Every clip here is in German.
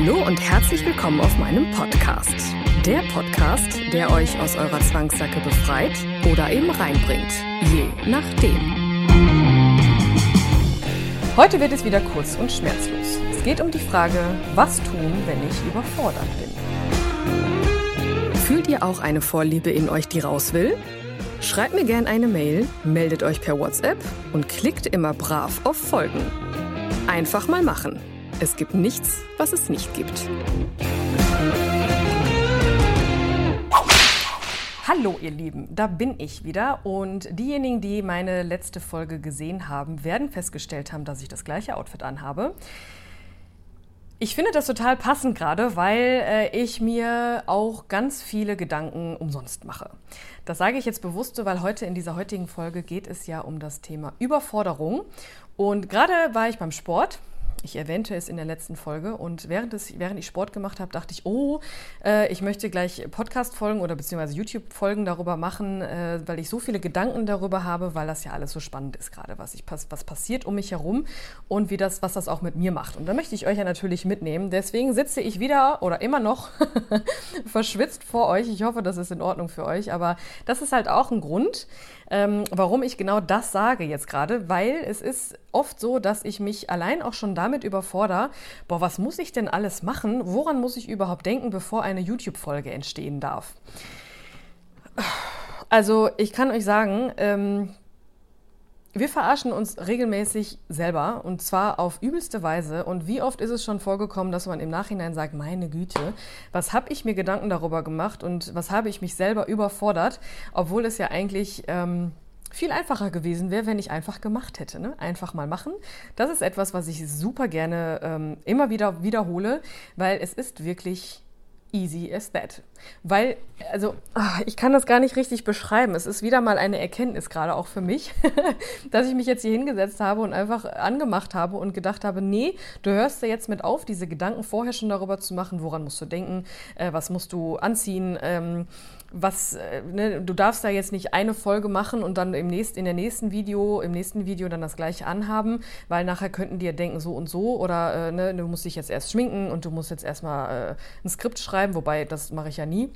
Hallo und herzlich willkommen auf meinem Podcast. Der Podcast, der euch aus eurer Zwangssacke befreit oder eben reinbringt, je nachdem. Heute wird es wieder kurz und schmerzlos. Es geht um die Frage, was tun, wenn ich überfordert bin. Fühlt ihr auch eine Vorliebe in euch, die raus will? Schreibt mir gerne eine Mail, meldet euch per WhatsApp und klickt immer brav auf Folgen. Einfach mal machen. Es gibt nichts, was es nicht gibt. Hallo ihr Lieben, da bin ich wieder und diejenigen, die meine letzte Folge gesehen haben, werden festgestellt haben, dass ich das gleiche Outfit anhabe. Ich finde das total passend gerade, weil äh, ich mir auch ganz viele Gedanken umsonst mache. Das sage ich jetzt bewusst weil heute in dieser heutigen Folge geht es ja um das Thema Überforderung. Und gerade war ich beim Sport ich erwähnte es in der letzten Folge und während, es, während ich Sport gemacht habe, dachte ich, oh, äh, ich möchte gleich Podcast-Folgen oder beziehungsweise YouTube-Folgen darüber machen, äh, weil ich so viele Gedanken darüber habe, weil das ja alles so spannend ist gerade, was, was passiert um mich herum und wie das, was das auch mit mir macht. Und da möchte ich euch ja natürlich mitnehmen. Deswegen sitze ich wieder oder immer noch verschwitzt vor euch. Ich hoffe, das ist in Ordnung für euch, aber das ist halt auch ein Grund, ähm, warum ich genau das sage jetzt gerade, weil es ist oft so, dass ich mich allein auch schon damit überfordere, boah, was muss ich denn alles machen? Woran muss ich überhaupt denken, bevor eine YouTube-Folge entstehen darf? Also ich kann euch sagen, ähm, wir verarschen uns regelmäßig selber und zwar auf übelste Weise. Und wie oft ist es schon vorgekommen, dass man im Nachhinein sagt, meine Güte, was habe ich mir Gedanken darüber gemacht und was habe ich mich selber überfordert, obwohl es ja eigentlich ähm, viel einfacher gewesen wäre, wenn ich einfach gemacht hätte. Ne? Einfach mal machen. Das ist etwas, was ich super gerne ähm, immer wieder wiederhole, weil es ist wirklich easy as that. Weil, also, ach, ich kann das gar nicht richtig beschreiben. Es ist wieder mal eine Erkenntnis, gerade auch für mich, dass ich mich jetzt hier hingesetzt habe und einfach angemacht habe und gedacht habe, nee, du hörst ja jetzt mit auf, diese Gedanken vorher schon darüber zu machen, woran musst du denken, äh, was musst du anziehen, ähm, was, äh, ne, du darfst da jetzt nicht eine Folge machen und dann im nächsten, in der nächsten Video, im nächsten Video dann das gleiche anhaben, weil nachher könnten die ja denken so und so oder äh, ne, du musst dich jetzt erst schminken und du musst jetzt erstmal äh, ein Skript schreiben, wobei das mache ich ja nie.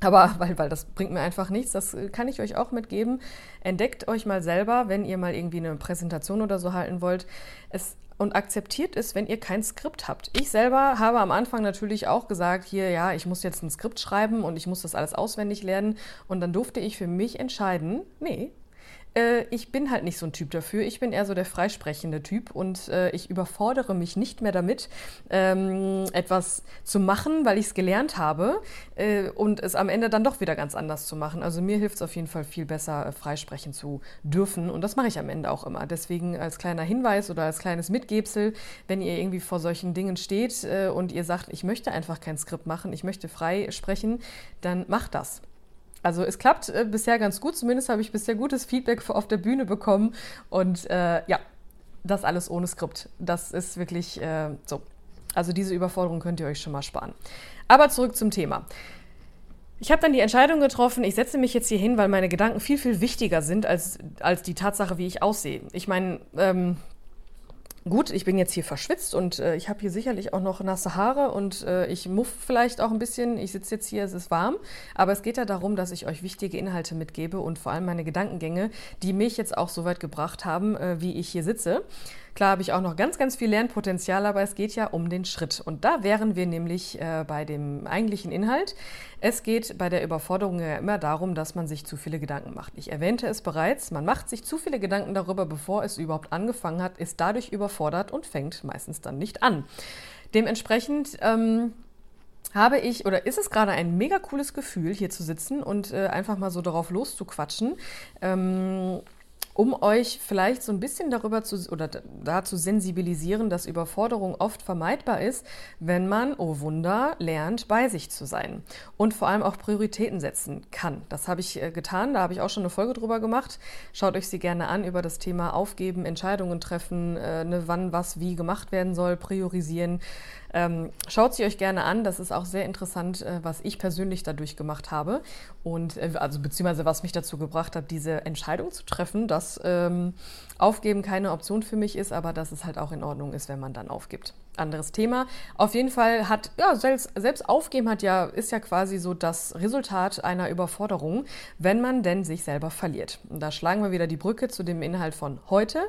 Aber weil, weil das bringt mir einfach nichts, das äh, kann ich euch auch mitgeben. Entdeckt euch mal selber, wenn ihr mal irgendwie eine Präsentation oder so halten wollt. Es und akzeptiert es, wenn ihr kein Skript habt. Ich selber habe am Anfang natürlich auch gesagt, hier, ja, ich muss jetzt ein Skript schreiben und ich muss das alles auswendig lernen. Und dann durfte ich für mich entscheiden, nee, äh, ich bin halt nicht so ein Typ dafür. Ich bin eher so der freisprechende Typ und äh, ich überfordere mich nicht mehr damit, ähm, etwas zu machen, weil ich es gelernt habe äh, und es am Ende dann doch wieder ganz anders zu machen. Also mir hilft es auf jeden Fall viel besser, äh, freisprechen zu dürfen und das mache ich am Ende auch immer. Deswegen als kleiner Hinweis oder als kleines Mitgebsel, wenn ihr irgendwie vor solchen Dingen steht äh, und ihr sagt, ich möchte einfach kein Skript machen, ich möchte frei sprechen, dann macht das. Also es klappt äh, bisher ganz gut, zumindest habe ich bisher gutes Feedback auf der Bühne bekommen. Und äh, ja, das alles ohne Skript. Das ist wirklich äh, so. Also diese Überforderung könnt ihr euch schon mal sparen. Aber zurück zum Thema. Ich habe dann die Entscheidung getroffen, ich setze mich jetzt hier hin, weil meine Gedanken viel, viel wichtiger sind als, als die Tatsache, wie ich aussehe. Ich meine, ähm, Gut, ich bin jetzt hier verschwitzt und äh, ich habe hier sicherlich auch noch nasse Haare und äh, ich muff vielleicht auch ein bisschen. Ich sitze jetzt hier, es ist warm. Aber es geht ja darum, dass ich euch wichtige Inhalte mitgebe und vor allem meine Gedankengänge, die mich jetzt auch so weit gebracht haben, äh, wie ich hier sitze. Klar habe ich auch noch ganz, ganz viel Lernpotenzial, aber es geht ja um den Schritt. Und da wären wir nämlich äh, bei dem eigentlichen Inhalt. Es geht bei der Überforderung ja immer darum, dass man sich zu viele Gedanken macht. Ich erwähnte es bereits, man macht sich zu viele Gedanken darüber, bevor es überhaupt angefangen hat, ist dadurch überfordert und fängt meistens dann nicht an. Dementsprechend ähm, habe ich oder ist es gerade ein mega cooles Gefühl, hier zu sitzen und äh, einfach mal so darauf loszuquatschen. Ähm, um euch vielleicht so ein bisschen darüber zu oder da zu sensibilisieren, dass Überforderung oft vermeidbar ist, wenn man, oh Wunder, lernt, bei sich zu sein und vor allem auch Prioritäten setzen kann. Das habe ich äh, getan, da habe ich auch schon eine Folge drüber gemacht. Schaut euch sie gerne an über das Thema Aufgeben, Entscheidungen treffen, äh, ne, wann was wie gemacht werden soll, priorisieren. Ähm, schaut sie euch gerne an. Das ist auch sehr interessant, äh, was ich persönlich dadurch gemacht habe und äh, also beziehungsweise was mich dazu gebracht hat, diese Entscheidung zu treffen, dass ähm, Aufgeben keine Option für mich ist, aber dass es halt auch in Ordnung ist, wenn man dann aufgibt. Anderes Thema. Auf jeden Fall hat ja selbst, selbst Aufgeben hat ja ist ja quasi so das Resultat einer Überforderung, wenn man denn sich selber verliert. Und da schlagen wir wieder die Brücke zu dem Inhalt von heute.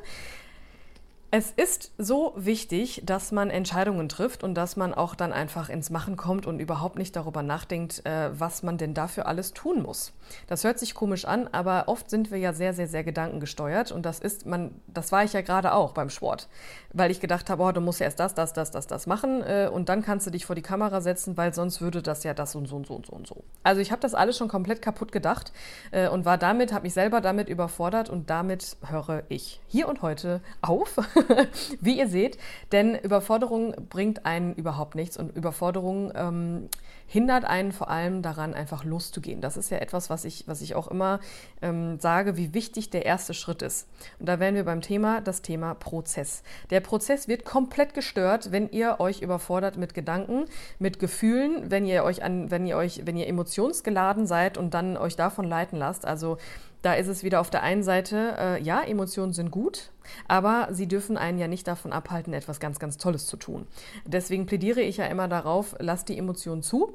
Es ist so wichtig, dass man Entscheidungen trifft und dass man auch dann einfach ins Machen kommt und überhaupt nicht darüber nachdenkt, äh, was man denn dafür alles tun muss. Das hört sich komisch an, aber oft sind wir ja sehr, sehr, sehr gedankengesteuert und das ist man, das war ich ja gerade auch beim Sport, weil ich gedacht habe, oh, du musst ja erst das, das, das, das, das machen äh, und dann kannst du dich vor die Kamera setzen, weil sonst würde das ja das und so und so und so und so. Also ich habe das alles schon komplett kaputt gedacht äh, und war damit, habe mich selber damit überfordert und damit höre ich hier und heute auf. wie ihr seht, denn Überforderung bringt einen überhaupt nichts und Überforderung ähm, hindert einen vor allem daran, einfach loszugehen. Das ist ja etwas, was ich, was ich auch immer ähm, sage, wie wichtig der erste Schritt ist. Und da wären wir beim Thema, das Thema Prozess. Der Prozess wird komplett gestört, wenn ihr euch überfordert mit Gedanken, mit Gefühlen, wenn ihr euch an, wenn ihr euch, wenn ihr emotionsgeladen seid und dann euch davon leiten lasst. Also da ist es wieder auf der einen Seite, äh, ja, Emotionen sind gut, aber sie dürfen einen ja nicht davon abhalten, etwas ganz, ganz Tolles zu tun. Deswegen plädiere ich ja immer darauf, lasst die Emotionen zu.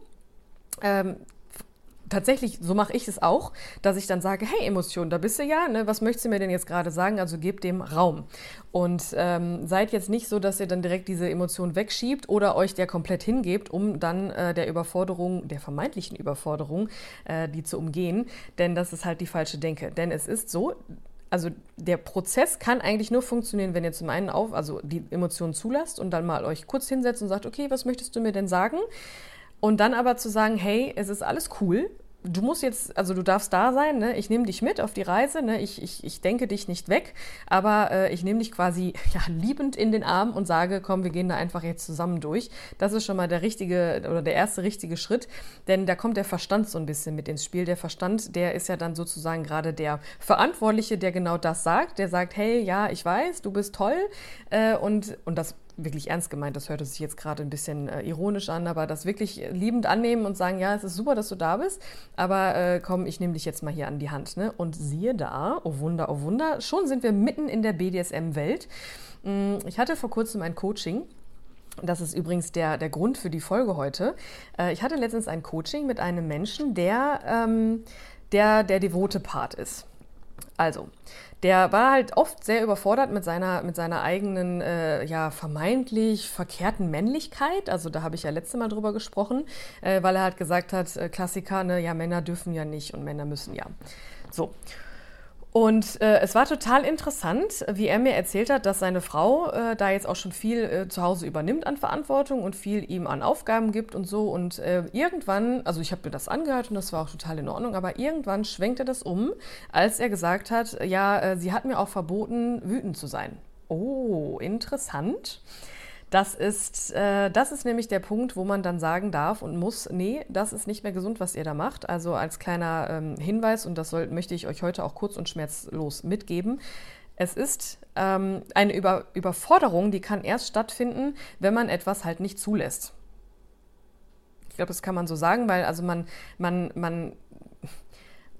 Ähm, tatsächlich, so mache ich es auch, dass ich dann sage, hey Emotion, da bist du ja, ne, was möchtest du mir denn jetzt gerade sagen? Also gebt dem Raum. Und ähm, seid jetzt nicht so, dass ihr dann direkt diese Emotion wegschiebt oder euch der komplett hingebt, um dann äh, der Überforderung, der vermeintlichen Überforderung, äh, die zu umgehen. Denn das ist halt die falsche Denke. Denn es ist so, also der Prozess kann eigentlich nur funktionieren, wenn ihr zum einen auf, also die Emotionen zulasst und dann mal euch kurz hinsetzt und sagt, okay, was möchtest du mir denn sagen? Und dann aber zu sagen, hey, es ist alles cool, du musst jetzt, also du darfst da sein, ne? ich nehme dich mit auf die Reise, ne? ich, ich, ich denke dich nicht weg, aber äh, ich nehme dich quasi ja, liebend in den Arm und sage, komm, wir gehen da einfach jetzt zusammen durch. Das ist schon mal der richtige oder der erste richtige Schritt, denn da kommt der Verstand so ein bisschen mit ins Spiel. Der Verstand, der ist ja dann sozusagen gerade der Verantwortliche, der genau das sagt, der sagt, hey, ja, ich weiß, du bist toll äh, und, und das wirklich ernst gemeint, das hörte sich jetzt gerade ein bisschen äh, ironisch an, aber das wirklich liebend annehmen und sagen, ja, es ist super, dass du da bist, aber äh, komm, ich nehme dich jetzt mal hier an die Hand. Ne? Und siehe da, oh Wunder, oh Wunder, schon sind wir mitten in der BDSM-Welt. Mm, ich hatte vor kurzem ein Coaching. Das ist übrigens der, der Grund für die Folge heute. Äh, ich hatte letztens ein Coaching mit einem Menschen, der ähm, der, der devote Part ist. Also, der war halt oft sehr überfordert mit seiner, mit seiner eigenen, äh, ja, vermeintlich verkehrten Männlichkeit. Also da habe ich ja letzte Mal drüber gesprochen, äh, weil er halt gesagt hat, äh, Klassiker, ne, ja, Männer dürfen ja nicht und Männer müssen ja. So. Und äh, es war total interessant, wie er mir erzählt hat, dass seine Frau äh, da jetzt auch schon viel äh, zu Hause übernimmt an Verantwortung und viel ihm an Aufgaben gibt und so. Und äh, irgendwann, also ich habe mir das angehört und das war auch total in Ordnung, aber irgendwann schwenkte das um, als er gesagt hat, ja, äh, sie hat mir auch verboten, wütend zu sein. Oh, interessant. Das ist, äh, das ist nämlich der Punkt, wo man dann sagen darf und muss, nee, das ist nicht mehr gesund, was ihr da macht. Also als kleiner ähm, Hinweis, und das soll, möchte ich euch heute auch kurz und schmerzlos mitgeben. Es ist ähm, eine Über Überforderung, die kann erst stattfinden, wenn man etwas halt nicht zulässt. Ich glaube, das kann man so sagen, weil also man, man, man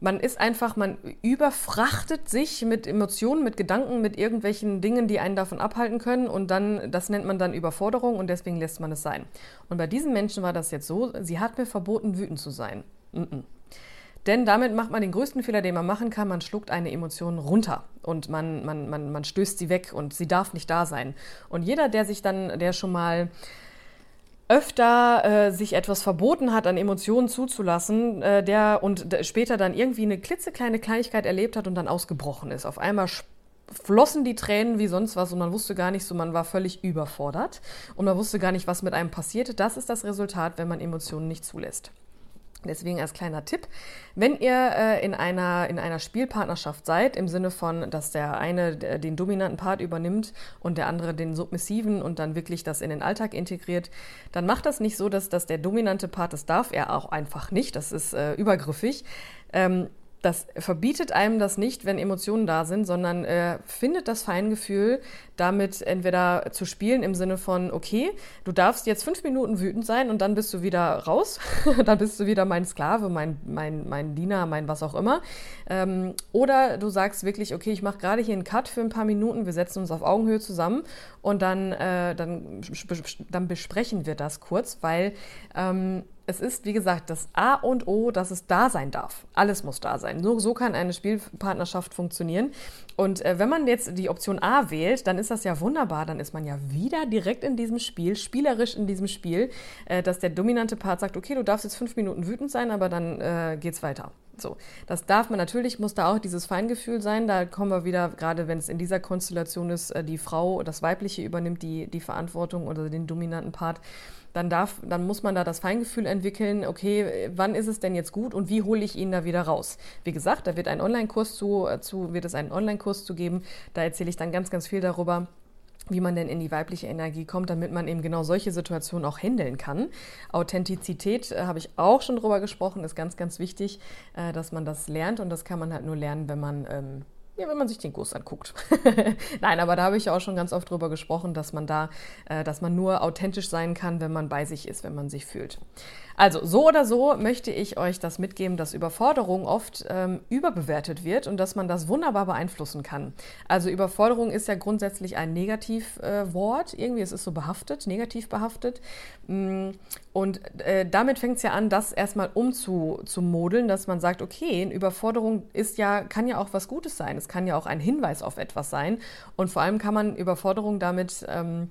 man ist einfach, man überfrachtet sich mit Emotionen, mit Gedanken, mit irgendwelchen Dingen, die einen davon abhalten können und dann, das nennt man dann Überforderung und deswegen lässt man es sein. Und bei diesen Menschen war das jetzt so, sie hat mir verboten, wütend zu sein. Mm -mm. Denn damit macht man den größten Fehler, den man machen kann. Man schluckt eine Emotion runter und man, man, man, man stößt sie weg und sie darf nicht da sein. Und jeder, der sich dann, der schon mal öfter äh, sich etwas verboten hat, an Emotionen zuzulassen, äh, der und später dann irgendwie eine klitzekleine Kleinigkeit erlebt hat und dann ausgebrochen ist. Auf einmal flossen die Tränen wie sonst was und man wusste gar nicht so, man war völlig überfordert und man wusste gar nicht, was mit einem passierte. Das ist das Resultat, wenn man Emotionen nicht zulässt. Deswegen als kleiner Tipp, wenn ihr äh, in, einer, in einer Spielpartnerschaft seid, im Sinne von, dass der eine den dominanten Part übernimmt und der andere den submissiven und dann wirklich das in den Alltag integriert, dann macht das nicht so, dass, dass der dominante Part, das darf er auch einfach nicht, das ist äh, übergriffig. Ähm, das verbietet einem das nicht, wenn Emotionen da sind, sondern äh, findet das Feingefühl, damit entweder zu spielen im Sinne von, okay, du darfst jetzt fünf Minuten wütend sein und dann bist du wieder raus, dann bist du wieder mein Sklave, mein, mein, mein Diener, mein was auch immer. Ähm, oder du sagst wirklich, okay, ich mache gerade hier einen Cut für ein paar Minuten, wir setzen uns auf Augenhöhe zusammen und dann, äh, dann, dann besprechen wir das kurz, weil ähm, es ist, wie gesagt, das A und O, dass es da sein darf. Alles muss da sein. Nur so kann eine Spielpartnerschaft funktionieren. Und äh, wenn man jetzt die Option A wählt, dann ist das ja wunderbar. Dann ist man ja wieder direkt in diesem Spiel, spielerisch in diesem Spiel, äh, dass der dominante Part sagt, okay, du darfst jetzt fünf Minuten wütend sein, aber dann äh, geht's weiter. So, das darf man natürlich, muss da auch dieses Feingefühl sein. Da kommen wir wieder, gerade wenn es in dieser Konstellation ist, äh, die Frau, das Weibliche übernimmt die, die Verantwortung oder den dominanten Part dann darf, dann muss man da das Feingefühl entwickeln, okay, wann ist es denn jetzt gut und wie hole ich ihn da wieder raus? Wie gesagt, da wird ein Online-Kurs zu, äh, zu, wird es einen Online-Kurs zu geben. Da erzähle ich dann ganz, ganz viel darüber wie man denn in die weibliche Energie kommt, damit man eben genau solche Situationen auch handeln kann. Authentizität äh, habe ich auch schon drüber gesprochen, ist ganz, ganz wichtig, äh, dass man das lernt und das kann man halt nur lernen, wenn man ähm, ja, wenn man sich den Kurs anguckt. Nein, aber da habe ich auch schon ganz oft drüber gesprochen, dass man da, äh, dass man nur authentisch sein kann, wenn man bei sich ist, wenn man sich fühlt. Also so oder so möchte ich euch das mitgeben, dass Überforderung oft ähm, überbewertet wird und dass man das wunderbar beeinflussen kann. Also Überforderung ist ja grundsätzlich ein Negativwort, äh, irgendwie es so behaftet, negativ behaftet. Mm, und äh, damit fängt es ja an, das erstmal umzumodeln, dass man sagt, okay, Überforderung ist ja, kann ja auch was Gutes sein. Es kann ja auch ein Hinweis auf etwas sein. Und vor allem kann man Überforderung damit ähm,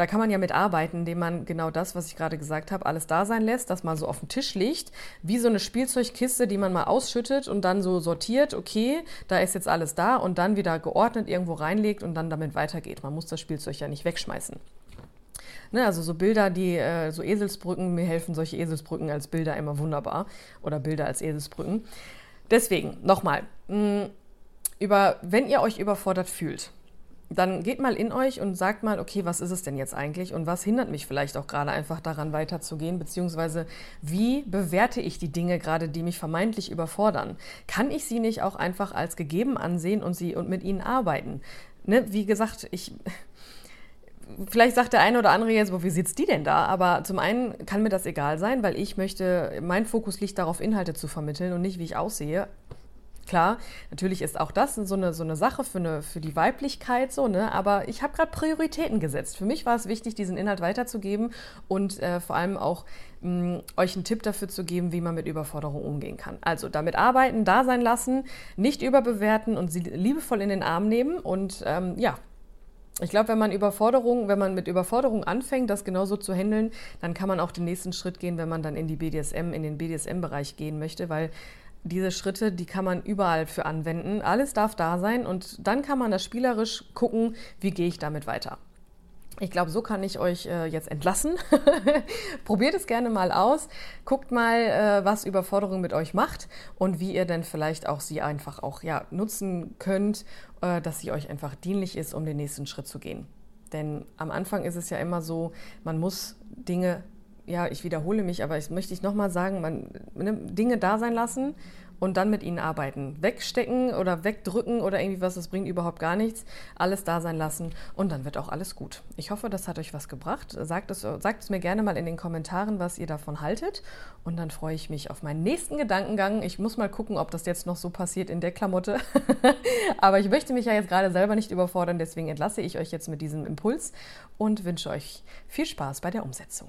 da kann man ja mit arbeiten, indem man genau das, was ich gerade gesagt habe, alles da sein lässt, dass man so auf dem Tisch liegt, wie so eine Spielzeugkiste, die man mal ausschüttet und dann so sortiert, okay, da ist jetzt alles da und dann wieder geordnet irgendwo reinlegt und dann damit weitergeht. Man muss das Spielzeug ja nicht wegschmeißen. Ne, also so Bilder, die äh, so Eselsbrücken, mir helfen solche Eselsbrücken als Bilder immer wunderbar oder Bilder als Eselsbrücken. Deswegen nochmal, über, wenn ihr euch überfordert fühlt, dann geht mal in euch und sagt mal, okay, was ist es denn jetzt eigentlich und was hindert mich vielleicht auch gerade einfach daran weiterzugehen, beziehungsweise wie bewerte ich die Dinge gerade, die mich vermeintlich überfordern? Kann ich sie nicht auch einfach als gegeben ansehen und sie und mit ihnen arbeiten? Ne? Wie gesagt, ich vielleicht sagt der eine oder andere jetzt, wo, wie sitzt die denn da? Aber zum einen kann mir das egal sein, weil ich möchte, mein Fokus liegt darauf, Inhalte zu vermitteln und nicht, wie ich aussehe. Klar, natürlich ist auch das so eine, so eine Sache für, eine, für die Weiblichkeit, so, ne? aber ich habe gerade Prioritäten gesetzt. Für mich war es wichtig, diesen Inhalt weiterzugeben und äh, vor allem auch mh, mm, euch einen Tipp dafür zu geben, wie man mit Überforderung umgehen kann. Also damit arbeiten, da sein lassen, nicht überbewerten und sie liebevoll in den Arm nehmen und ähm, ja, ich glaube, wenn man Überforderung, wenn man mit Überforderung anfängt, das genauso zu handeln, dann kann man auch den nächsten Schritt gehen, wenn man dann in die BDSM, in den BDSM-Bereich gehen möchte, weil diese Schritte, die kann man überall für anwenden. Alles darf da sein und dann kann man das spielerisch gucken, wie gehe ich damit weiter. Ich glaube, so kann ich euch äh, jetzt entlassen. Probiert es gerne mal aus. Guckt mal, äh, was Überforderung mit euch macht und wie ihr denn vielleicht auch sie einfach auch ja, nutzen könnt, äh, dass sie euch einfach dienlich ist, um den nächsten Schritt zu gehen. Denn am Anfang ist es ja immer so, man muss Dinge ja, ich wiederhole mich, aber ich möchte ich nochmal sagen, man ne, Dinge da sein lassen und dann mit ihnen arbeiten. Wegstecken oder wegdrücken oder irgendwie was, das bringt überhaupt gar nichts. Alles da sein lassen und dann wird auch alles gut. Ich hoffe, das hat euch was gebracht. Sagt es, sagt es mir gerne mal in den Kommentaren, was ihr davon haltet. Und dann freue ich mich auf meinen nächsten Gedankengang. Ich muss mal gucken, ob das jetzt noch so passiert in der Klamotte. Aber ich möchte mich ja jetzt gerade selber nicht überfordern, deswegen entlasse ich euch jetzt mit diesem Impuls und wünsche euch viel Spaß bei der Umsetzung.